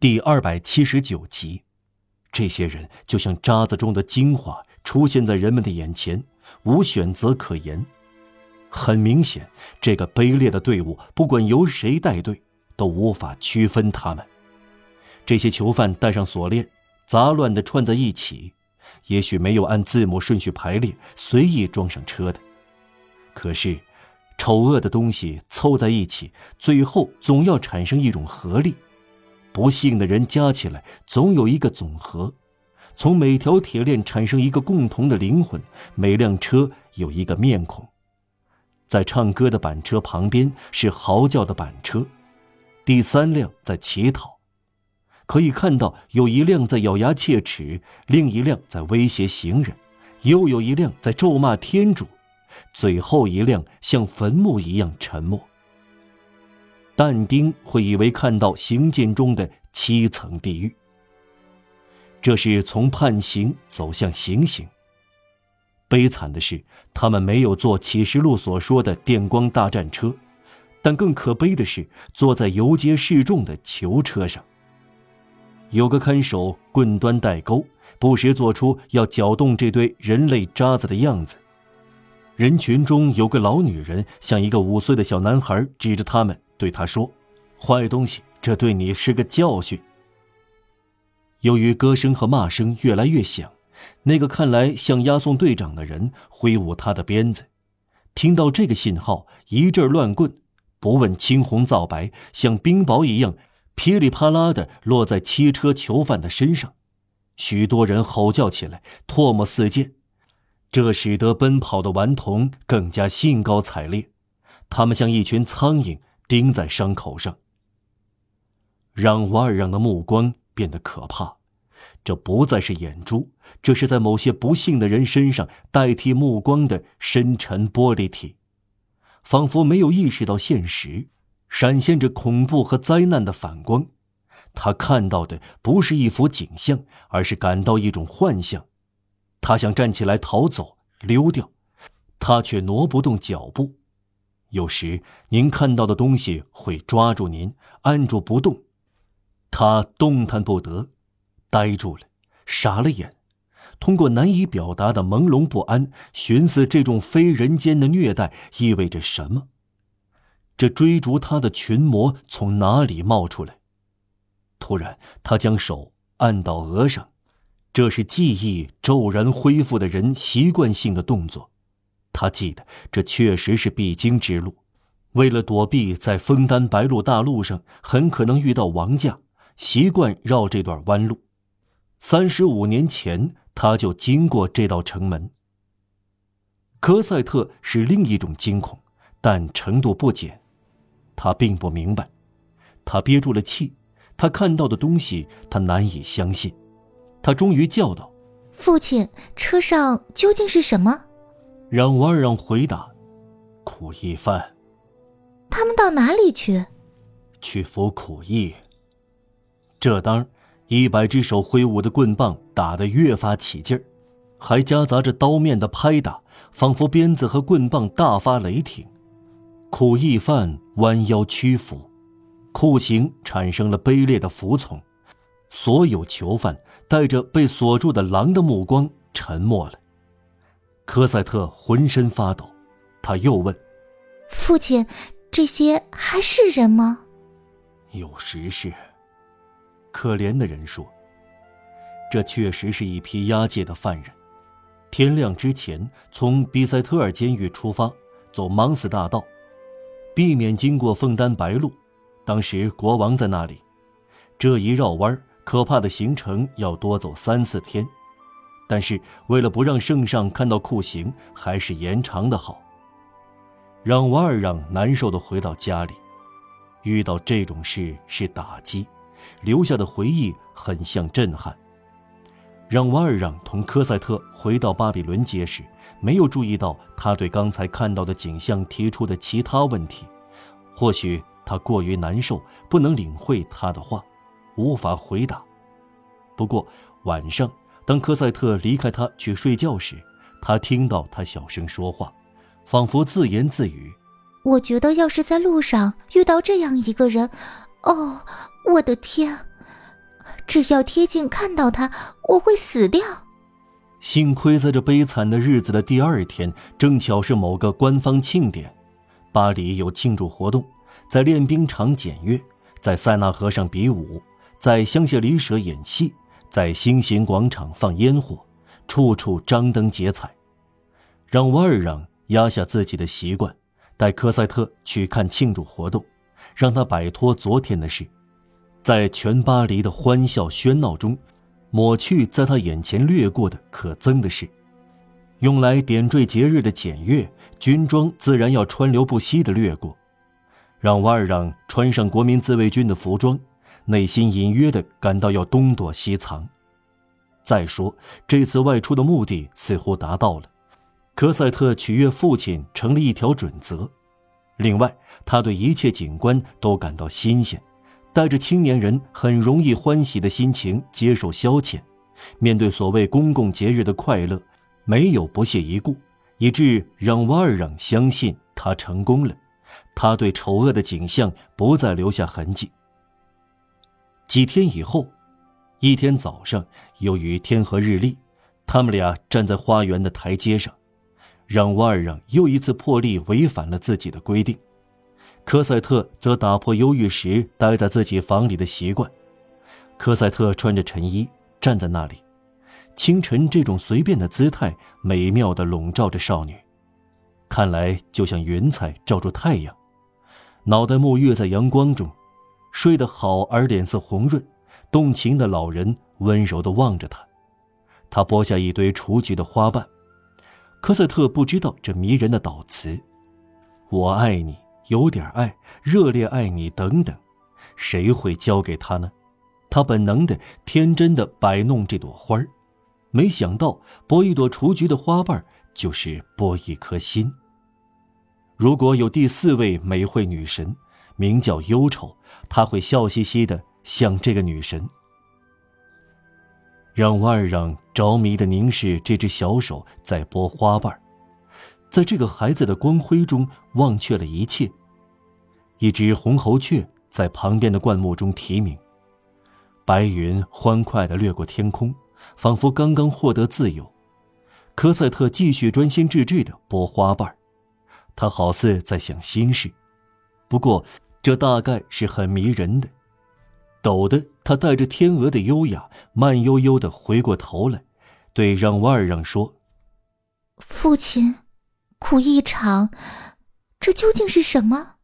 第二百七十九集，这些人就像渣子中的精华，出现在人们的眼前，无选择可言。很明显，这个卑劣的队伍，不管由谁带队，都无法区分他们。这些囚犯戴上锁链，杂乱地串在一起，也许没有按字母顺序排列，随意装上车的。可是，丑恶的东西凑在一起，最后总要产生一种合力。不幸的人加起来，总有一个总和，从每条铁链产生一个共同的灵魂，每辆车有一个面孔。在唱歌的板车旁边是嚎叫的板车，第三辆在乞讨，可以看到有一辆在咬牙切齿，另一辆在威胁行人，又有一辆在咒骂天主，最后一辆像坟墓一样沉默。但丁会以为看到行进中的七层地狱。这是从判刑走向行刑。悲惨的是，他们没有坐启示录所说的电光大战车，但更可悲的是，坐在游街示众的囚车上。有个看守棍端带钩，不时做出要搅动这堆人类渣子的样子。人群中有个老女人，向一个五岁的小男孩指着他们。对他说：“坏东西，这对你是个教训。”由于歌声和骂声越来越响，那个看来像押送队长的人挥舞他的鞭子，听到这个信号，一阵乱棍，不问青红皂白，像冰雹一样噼里啪啦的落在汽车囚犯的身上，许多人吼叫起来，唾沫四溅，这使得奔跑的顽童更加兴高采烈，他们像一群苍蝇。钉在伤口上，让瓦尔让的目光变得可怕。这不再是眼珠，这是在某些不幸的人身上代替目光的深沉玻璃体，仿佛没有意识到现实，闪现着恐怖和灾难的反光。他看到的不是一幅景象，而是感到一种幻象。他想站起来逃走、溜掉，他却挪不动脚步。有时，您看到的东西会抓住您，按住不动。他动弹不得，呆住了，傻了眼，通过难以表达的朦胧不安，寻思这种非人间的虐待意味着什么。这追逐他的群魔从哪里冒出来？突然，他将手按到额上，这是记忆骤然恢复的人习惯性的动作。他记得，这确实是必经之路。为了躲避在枫丹白露大路上很可能遇到王驾，习惯绕这段弯路。三十五年前，他就经过这道城门。科赛特是另一种惊恐，但程度不减。他并不明白，他憋住了气。他看到的东西，他难以相信。他终于叫道：“父亲，车上究竟是什么？”让瓦尔让回答：“苦役犯。”他们到哪里去？去服苦役。这当，一百只手挥舞的棍棒打得越发起劲儿，还夹杂着刀面的拍打，仿佛鞭子和棍棒大发雷霆。苦役犯弯腰屈服，酷刑产生了卑劣的服从。所有囚犯带着被锁住的狼的目光沉默了。科赛特浑身发抖，他又问：“父亲，这些还是人吗？”“有时是。”可怜的人说：“这确实是一批押解的犯人。天亮之前从比塞特尔监狱出发，走芒斯大道，避免经过枫丹白露。当时国王在那里。这一绕弯，可怕的行程要多走三四天。”但是为了不让圣上看到酷刑，还是延长的好。让瓦尔让难受的回到家里，遇到这种事是打击，留下的回忆很像震撼。让瓦尔让同科赛特回到巴比伦街时，没有注意到他对刚才看到的景象提出的其他问题，或许他过于难受，不能领会他的话，无法回答。不过晚上。当科赛特离开他去睡觉时，他听到他小声说话，仿佛自言自语：“我觉得要是在路上遇到这样一个人，哦，我的天，只要贴近看到他，我会死掉。幸亏在这悲惨的日子的第二天，正巧是某个官方庆典，巴黎有庆祝活动，在练兵场检阅，在塞纳河上比武，在香榭丽舍演戏，在星形广场放烟火，处处张灯结彩。让瓦尔让压下自己的习惯，带科赛特去看庆祝活动，让他摆脱昨天的事，在全巴黎的欢笑喧闹中。抹去在他眼前掠过的可憎的事，用来点缀节日的检阅军装自然要川流不息的掠过，让瓦尔让穿上国民自卫军的服装，内心隐约的感到要东躲西藏。再说这次外出的目的似乎达到了，科赛特取悦父亲成了一条准则。另外，他对一切景观都感到新鲜。带着青年人很容易欢喜的心情接受消遣，面对所谓公共节日的快乐，没有不屑一顾，以致让瓦尔让相信他成功了，他对丑恶的景象不再留下痕迹。几天以后，一天早上，由于天和日丽，他们俩站在花园的台阶上，让瓦尔让又一次破例违反了自己的规定。科赛特则打破忧郁时待在自己房里的习惯。科赛特穿着晨衣站在那里，清晨这种随便的姿态美妙地笼罩着少女，看来就像云彩罩住太阳。脑袋沐浴在阳光中，睡得好而脸色红润，动情的老人温柔地望着他。他剥下一堆雏菊的花瓣。科赛特不知道这迷人的祷词：“我爱你。”有点爱，热烈爱你等等，谁会交给他呢？他本能的、天真的摆弄这朵花儿，没想到剥一朵雏菊的花瓣就是剥一颗心。如果有第四位美惠女神，名叫忧愁，他会笑嘻嘻的向这个女神。让万让着迷的凝视这只小手在剥花瓣，在这个孩子的光辉中忘却了一切。一只红喉雀在旁边的灌木中啼鸣，白云欢快的掠过天空，仿佛刚刚获得自由。科赛特继续专心致志的拨花瓣，他好似在想心事，不过这大概是很迷人的。抖的，他带着天鹅的优雅，慢悠悠的回过头来，对让瓦尔让说：“父亲，苦一场，这究竟是什么？”